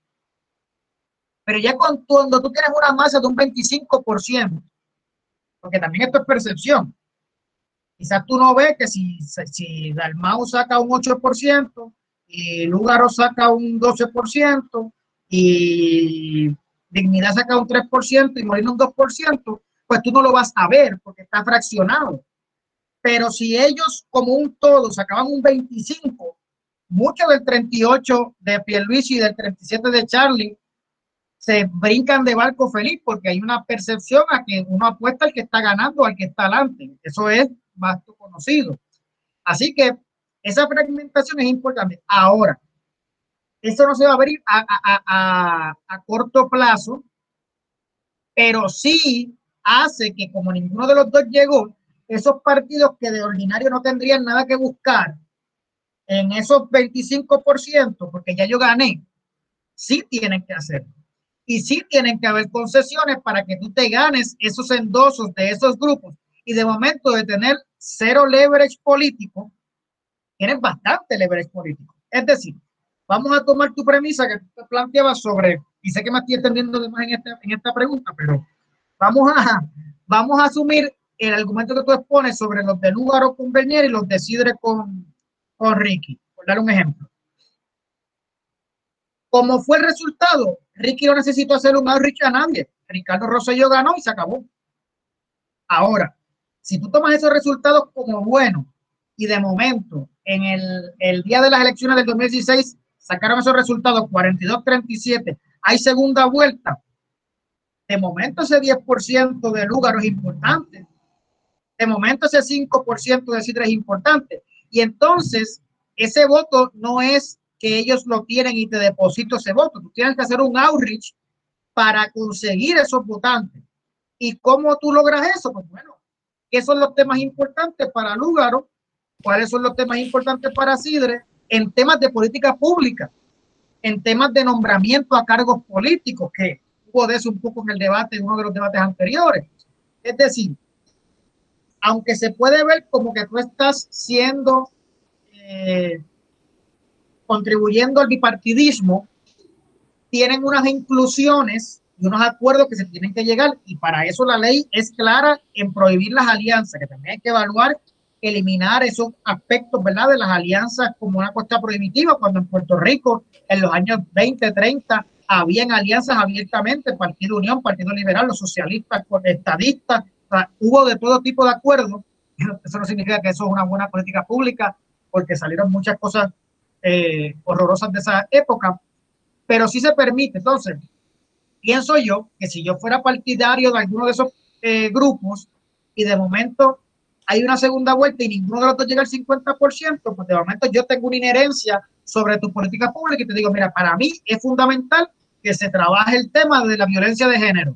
Pero ya cuando tú tienes una masa de un 25%, porque también esto es percepción. Quizás tú no ves que si, si Dalmau saca un 8% y Lugaro saca un 12% y Dignidad saca un 3% y Molina un 2%, pues tú no lo vas a ver porque está fraccionado. Pero si ellos como un todo sacaban un 25, mucho del 38 de Pierluisi y del 37 de Charlie se brincan de barco feliz porque hay una percepción a que uno apuesta al que está ganando, al que está adelante. Eso es más conocido. Así que esa fragmentación es importante. Ahora, eso no se va a abrir a, a, a, a corto plazo, pero sí hace que como ninguno de los dos llegó, esos partidos que de ordinario no tendrían nada que buscar en esos 25%, porque ya yo gané, sí tienen que hacerlo y sí tienen que haber concesiones para que tú te ganes esos endosos de esos grupos. Y de momento de tener cero leverage político, tienes bastante leverage político. Es decir, vamos a tomar tu premisa que tú te planteabas sobre, y sé que me estoy entendiendo de en, este, en esta pregunta, pero vamos a, vamos a asumir el argumento que tú expones sobre los de Lugaro con Bernier y los de Sidre con, con Ricky, por dar un ejemplo. ¿Cómo fue el resultado? Ricky no necesitó hacer un outreach a nadie. Ricardo Rosselló ganó y se acabó. Ahora, si tú tomas esos resultados como buenos y de momento en el, el día de las elecciones del 2016 sacaron esos resultados 42-37, hay segunda vuelta. De momento ese 10% de lugar es importante. De momento ese 5% de Sidra es importante. Y entonces ese voto no es que ellos lo tienen y te deposito ese voto. Tú tienes que hacer un outreach para conseguir esos votantes. ¿Y cómo tú logras eso? Pues bueno, ¿qué son los temas importantes para Lúgaro? ¿Cuáles son los temas importantes para Sidre? En temas de política pública, en temas de nombramiento a cargos políticos, que hubo de eso un poco en el debate, en uno de los debates anteriores. Es decir, aunque se puede ver como que tú estás siendo eh, contribuyendo al bipartidismo, tienen unas inclusiones y unos acuerdos que se tienen que llegar y para eso la ley es clara en prohibir las alianzas, que también hay que evaluar, eliminar esos aspectos, ¿verdad? De las alianzas como una cuesta prohibitiva, cuando en Puerto Rico en los años 20, 30 habían alianzas abiertamente, Partido Unión, Partido Liberal, los socialistas, estadistas, hubo de todo tipo de acuerdos. Eso no significa que eso es una buena política pública, porque salieron muchas cosas eh, horrorosas de esa época, pero sí se permite. Entonces, pienso yo que si yo fuera partidario de alguno de esos eh, grupos y de momento hay una segunda vuelta y ninguno de los dos llega al 50%, pues de momento yo tengo una inherencia sobre tu política pública y te digo, mira, para mí es fundamental que se trabaje el tema de la violencia de género.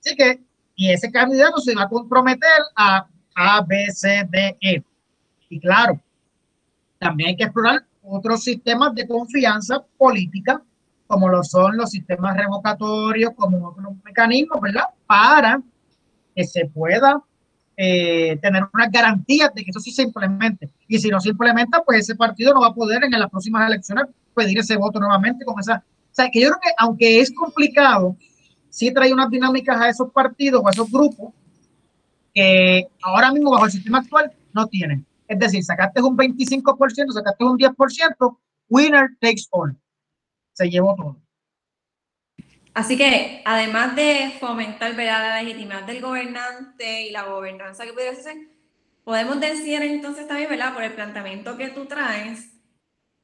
Así que, y ese candidato se va a comprometer a A, B, C, D, E. Y claro, también hay que explorar otros sistemas de confianza política, como lo son los sistemas revocatorios, como otros mecanismos, ¿verdad? Para que se pueda eh, tener unas garantías de que eso sí se implemente. Y si no se implementa, pues ese partido no va a poder en las próximas elecciones pedir ese voto nuevamente con esa. O sea, que yo creo que aunque es complicado, sí trae unas dinámicas a esos partidos o a esos grupos que ahora mismo bajo el sistema actual no tienen. Es decir, sacaste un 25%, sacaste un 10%, winner takes all. Se llevó todo. Así que, además de fomentar la legitimidad del gobernante y la gobernanza que pudiera hacer, podemos decir entonces también, ¿verdad? Por el planteamiento que tú traes,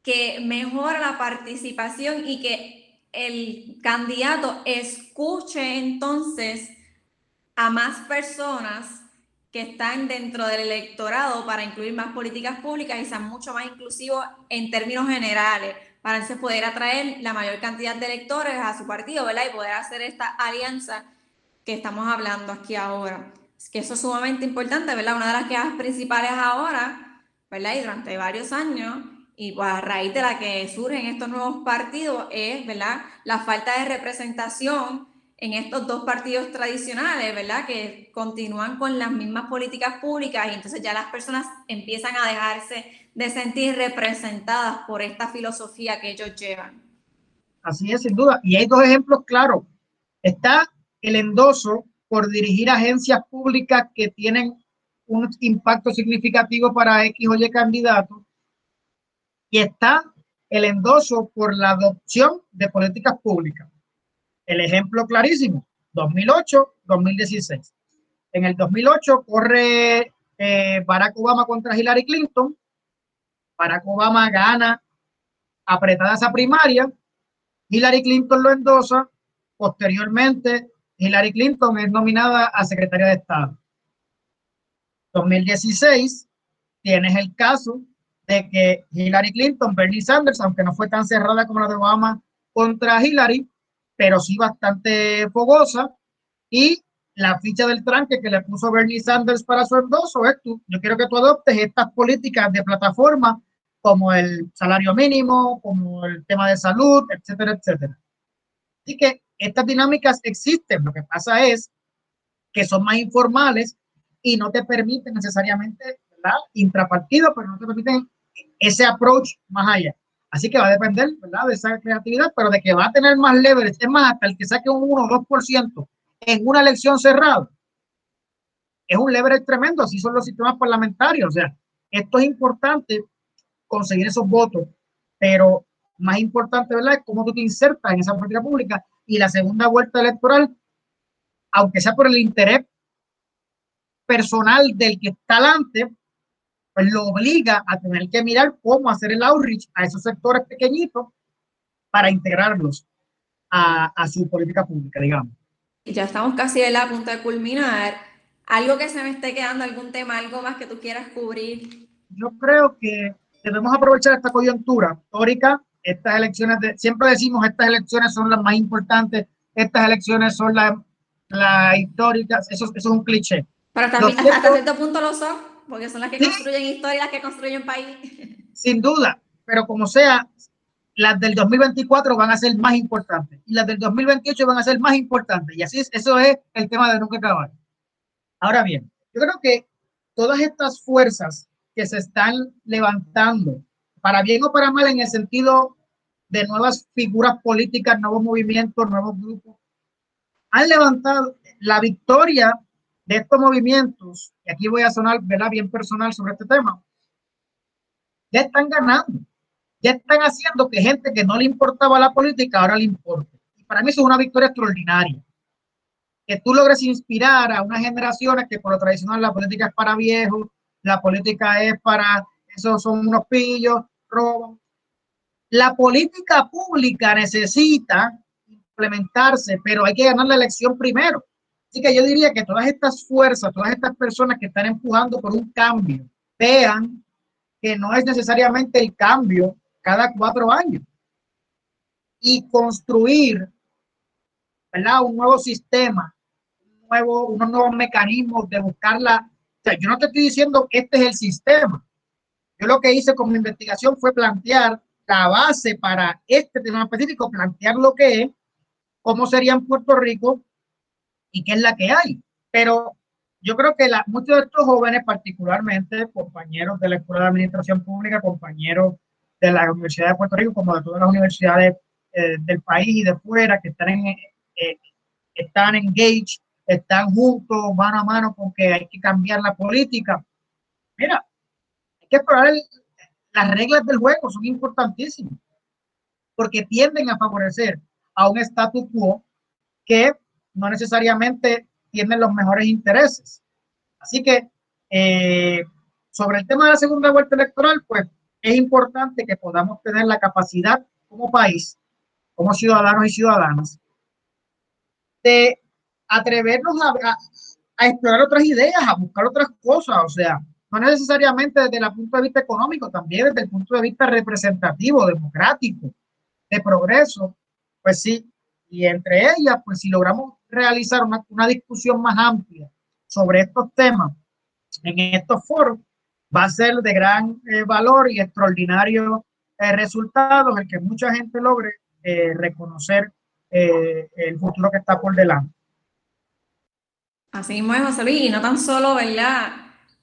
que mejora la participación y que el candidato escuche entonces a más personas que están dentro del electorado para incluir más políticas públicas y sean mucho más inclusivos en términos generales, para entonces poder atraer la mayor cantidad de electores a su partido, ¿verdad? Y poder hacer esta alianza que estamos hablando aquí ahora. Es que eso es sumamente importante, ¿verdad? Una de las quejas principales ahora, ¿verdad? Y durante varios años, y pues a raíz de la que surgen estos nuevos partidos, es, ¿verdad? La falta de representación en estos dos partidos tradicionales, ¿verdad? Que continúan con las mismas políticas públicas y entonces ya las personas empiezan a dejarse de sentir representadas por esta filosofía que ellos llevan. Así es, sin duda. Y hay dos ejemplos claros. Está el endoso por dirigir agencias públicas que tienen un impacto significativo para X o Y candidatos. Y está el endoso por la adopción de políticas públicas. El ejemplo clarísimo, 2008-2016. En el 2008 corre eh, Barack Obama contra Hillary Clinton. Barack Obama gana apretada esa primaria. Hillary Clinton lo endosa. Posteriormente, Hillary Clinton es nominada a secretaria de Estado. 2016, tienes el caso de que Hillary Clinton, Bernie Sanders, aunque no fue tan cerrada como la de Obama contra Hillary, pero sí bastante fogosa. Y la ficha del tranque que le puso Bernie Sanders para su endoso es tú, yo quiero que tú adoptes estas políticas de plataforma como el salario mínimo, como el tema de salud, etcétera, etcétera. Así que estas dinámicas existen, lo que pasa es que son más informales y no te permiten necesariamente, ¿verdad? Intrapartido, pero no te permiten ese approach más allá. Así que va a depender, ¿verdad? De esa creatividad, pero de que va a tener más leverage, es más, hasta el que saque un 1 o 2% en una elección cerrada, es un leverage tremendo, así son los sistemas parlamentarios, o sea, esto es importante conseguir esos votos, pero más importante, ¿verdad? Es cómo tú te insertas en esa política pública y la segunda vuelta electoral, aunque sea por el interés personal del que está adelante, pues lo obliga a tener que mirar cómo hacer el outreach a esos sectores pequeñitos para integrarlos a, a su política pública, digamos. Ya estamos casi en la punta de culminar. ¿Algo que se me esté quedando, algún tema, algo más que tú quieras cubrir? Yo creo que debemos aprovechar esta coyuntura histórica. Estas elecciones, de, siempre decimos, estas elecciones son las más importantes, estas elecciones son las, las históricas, eso, eso es un cliché. Pero también hasta cierto punto lo son porque son las que construyen historia, las que construyen país. Sin duda, pero como sea, las del 2024 van a ser más importantes y las del 2028 van a ser más importantes. Y así es, eso es el tema de nunca acabar. Ahora bien, yo creo que todas estas fuerzas que se están levantando, para bien o para mal, en el sentido de nuevas figuras políticas, nuevos movimientos, nuevos grupos, han levantado la victoria de estos movimientos, y aquí voy a sonar ¿verdad? bien personal sobre este tema, ya están ganando, ya están haciendo que gente que no le importaba la política ahora le importe. Y para mí eso es una victoria extraordinaria. Que tú logres inspirar a unas generaciones que por lo tradicional la política es para viejos, la política es para, esos son unos pillos, roban. La política pública necesita implementarse, pero hay que ganar la elección primero. Así que yo diría que todas estas fuerzas, todas estas personas que están empujando por un cambio, vean que no es necesariamente el cambio cada cuatro años. Y construir ¿verdad? un nuevo sistema, nuevo, unos nuevos mecanismos de buscarla. O sea, yo no te estoy diciendo que este es el sistema. Yo lo que hice con mi investigación fue plantear la base para este tema específico, plantear lo que es, cómo sería en Puerto Rico y qué es la que hay. Pero yo creo que la, muchos de estos jóvenes, particularmente compañeros de la Escuela de Administración Pública, compañeros de la Universidad de Puerto Rico, como de todas las universidades eh, del país y de fuera, que están, en, eh, están engaged están juntos mano a mano con que hay que cambiar la política. Mira, hay que explorar las reglas del juego, son importantísimas, porque tienden a favorecer a un status quo que no necesariamente tiene los mejores intereses. Así que eh, sobre el tema de la segunda vuelta electoral, pues es importante que podamos tener la capacidad como país, como ciudadanos y ciudadanas, de atrevernos a, a, explorar otras ideas, a buscar otras cosas, o sea, no necesariamente desde el punto de vista económico, también desde el punto de vista representativo, democrático, de progreso, pues sí, y entre ellas, pues si logramos realizar una, una discusión más amplia sobre estos temas en estos foros, va a ser de gran eh, valor y extraordinario eh, resultados el que mucha gente logre eh, reconocer el futuro que está por delante. Así mismo es, José Luis, no tan solo, ¿verdad?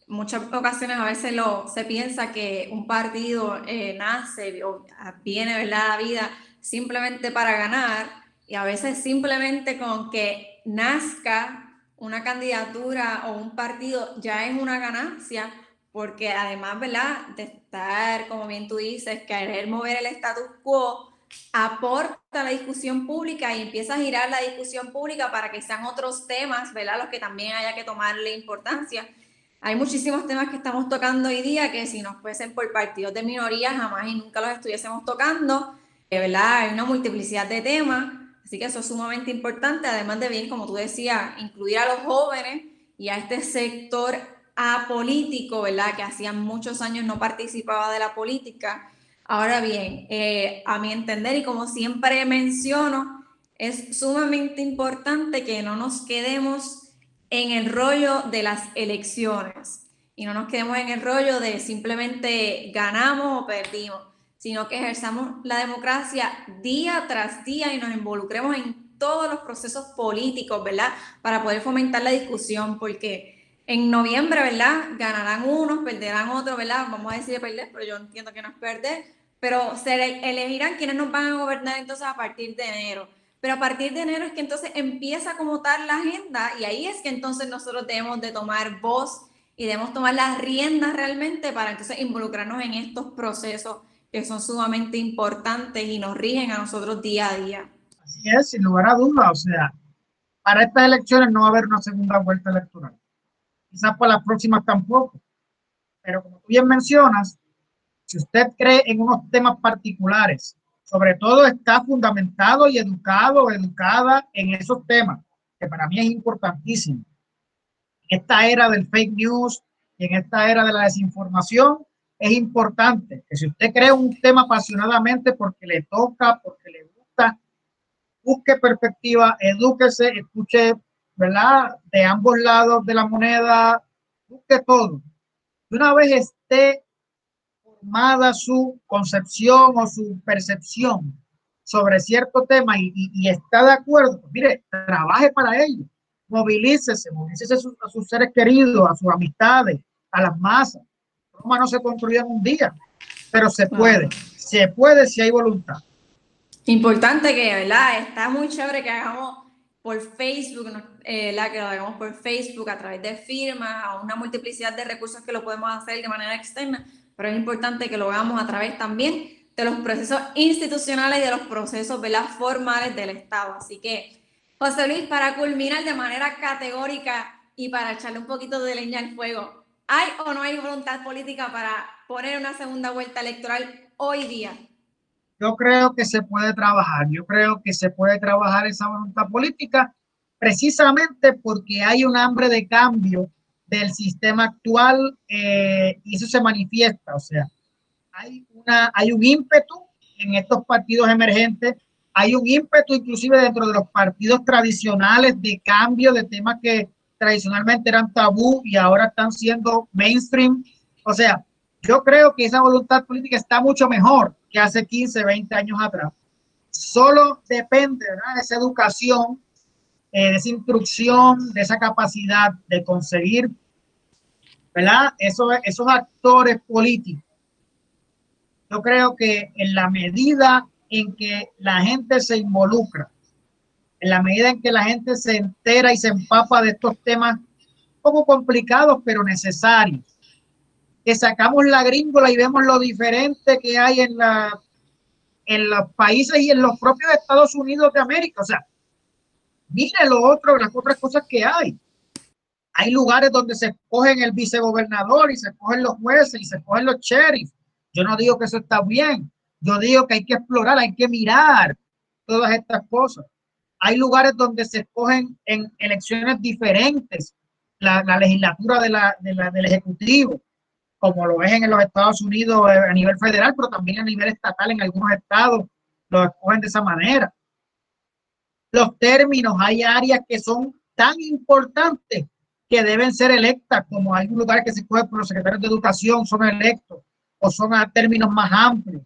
Muchas ocasiones a veces lo, se piensa que un partido nace o viene, ¿verdad? La vida simplemente para ganar, y a veces simplemente con que nazca una candidatura o un partido ya es una ganancia, porque además, ¿verdad? De estar, como bien tú dices, querer mover el status quo, aporta la discusión pública y empieza a girar la discusión pública para que sean otros temas, ¿verdad? Los que también haya que tomarle importancia. Hay muchísimos temas que estamos tocando hoy día que si nos fuesen por partidos de minoría jamás y nunca los estuviésemos tocando, ¿verdad? Hay una multiplicidad de temas, así que eso es sumamente importante, además de bien, como tú decías, incluir a los jóvenes y a este sector apolítico, ¿verdad? Que hacían muchos años no participaba de la política. Ahora bien, eh, a mi entender y como siempre menciono, es sumamente importante que no nos quedemos en el rollo de las elecciones y no nos quedemos en el rollo de simplemente ganamos o perdimos, sino que ejerzamos la democracia día tras día y nos involucremos en todos los procesos políticos, ¿verdad? Para poder fomentar la discusión, porque en noviembre, ¿verdad? Ganarán unos, perderán otros, ¿verdad? Vamos a decir perder, pero yo entiendo que no es perder, pero se elegirán quienes nos van a gobernar entonces a partir de enero. Pero a partir de enero es que entonces empieza como tal la agenda y ahí es que entonces nosotros debemos de tomar voz y debemos tomar las riendas realmente para entonces involucrarnos en estos procesos que son sumamente importantes y nos rigen a nosotros día a día. Así es, sin lugar a dudas, o sea, para estas elecciones no va a haber una segunda vuelta electoral quizás para las próximas tampoco. Pero como tú bien mencionas, si usted cree en unos temas particulares, sobre todo está fundamentado y educado, educada en esos temas, que para mí es importantísimo. En esta era del fake news y en esta era de la desinformación, es importante que si usted cree un tema apasionadamente porque le toca, porque le gusta, busque perspectiva, edúquese, escuche ¿verdad? De ambos lados de la moneda, busque todo. Y una vez esté formada su concepción o su percepción sobre cierto tema y, está de acuerdo, pues mire, trabaje para ello, movilícese, movilícese a sus, a sus seres queridos, a sus amistades, a las masas. Roma no se construye en un día, pero se puede, se puede si hay voluntad. Importante que, ¿verdad? Está muy chévere que hagamos por Facebook, eh, la que lo hagamos por Facebook a través de firmas, a una multiplicidad de recursos que lo podemos hacer de manera externa, pero es importante que lo hagamos a través también de los procesos institucionales y de los procesos formales del Estado. Así que, José Luis, para culminar de manera categórica y para echarle un poquito de leña al fuego, ¿hay o no hay voluntad política para poner una segunda vuelta electoral hoy día? yo creo que se puede trabajar, yo creo que se puede trabajar esa voluntad política precisamente porque hay un hambre de cambio del sistema actual eh, y eso se manifiesta, o sea, hay, una, hay un ímpetu en estos partidos emergentes, hay un ímpetu inclusive dentro de los partidos tradicionales de cambio de temas que tradicionalmente eran tabú y ahora están siendo mainstream, o sea, yo creo que esa voluntad política está mucho mejor que hace 15, 20 años atrás. Solo depende de esa educación, eh, de esa instrucción, de esa capacidad de conseguir ¿verdad? Esos, esos actores políticos. Yo creo que en la medida en que la gente se involucra en la medida en que la gente se entera y se empapa de estos temas poco complicados, pero necesarios. Que sacamos la gringola y vemos lo diferente que hay en, la, en los países y en los propios Estados Unidos de América. O sea, mire lo otro, las otras cosas que hay. Hay lugares donde se escogen el vicegobernador y se escogen los jueces y se escogen los sheriffs. Yo no digo que eso está bien. Yo digo que hay que explorar, hay que mirar todas estas cosas. Hay lugares donde se escogen en elecciones diferentes la, legislatura de la, del Ejecutivo, como lo es en los Estados Unidos eh, a nivel federal, pero también a nivel estatal en algunos estados lo escogen de esa manera. Los términos, hay áreas que son tan importantes que deben ser electas, como hay lugares que se escogen por los secretarios de educación, son electos o son a términos más amplios.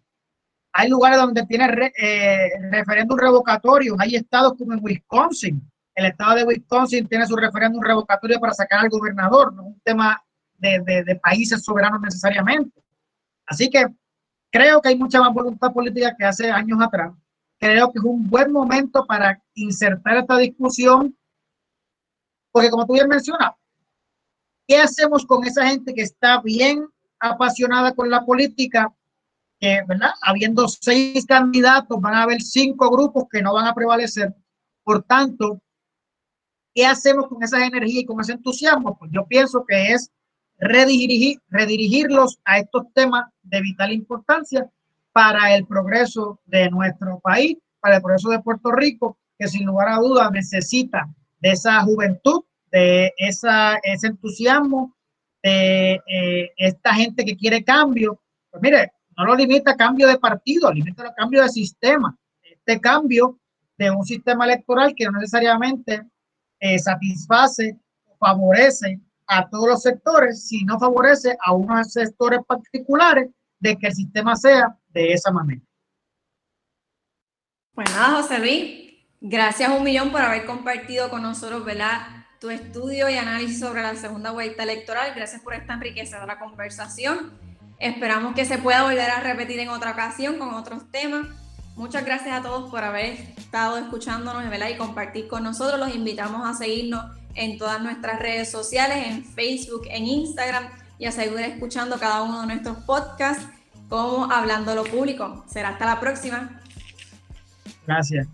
Hay lugares donde tiene eh, referéndum revocatorio. Hay estados como en Wisconsin. El estado de Wisconsin tiene su referéndum revocatorio para sacar al gobernador. No es un tema de, de países soberanos necesariamente. Así que creo que hay mucha más voluntad política que hace años atrás. Creo que es un buen momento para insertar esta discusión, porque como tú bien mencionas, ¿qué hacemos con esa gente que está bien apasionada con la política, que, ¿verdad? Habiendo seis candidatos, van a haber cinco grupos que no van a prevalecer. Por tanto, ¿qué hacemos con esa energía y con ese entusiasmo? Pues yo pienso que es redirigir, redirigirlos a estos temas de vital importancia para el progreso de nuestro país, para el progreso de Puerto Rico, que sin lugar a dudas necesita de esa juventud, de esa, ese entusiasmo, de eh, esta gente que quiere cambio, pues mire, no lo limita a cambio de partido, limita a cambio de sistema. Este cambio de un sistema electoral que no necesariamente eh, satisface o favorece a todos los sectores, sino favorece a unos sectores particulares de que el sistema sea de esa manera. Pues nada, José Luis, gracias un millón por haber compartido con nosotros, ¿verdad? tu estudio y análisis sobre la segunda vuelta electoral. Gracias por esta enriquecedora conversación. Esperamos que se pueda volver a repetir en otra ocasión con otros temas. Muchas gracias a todos por haber estado escuchándonos y compartir con nosotros. Los invitamos a seguirnos en todas nuestras redes sociales, en Facebook, en Instagram y a seguir escuchando cada uno de nuestros podcasts como Hablando lo Público. Será hasta la próxima. Gracias.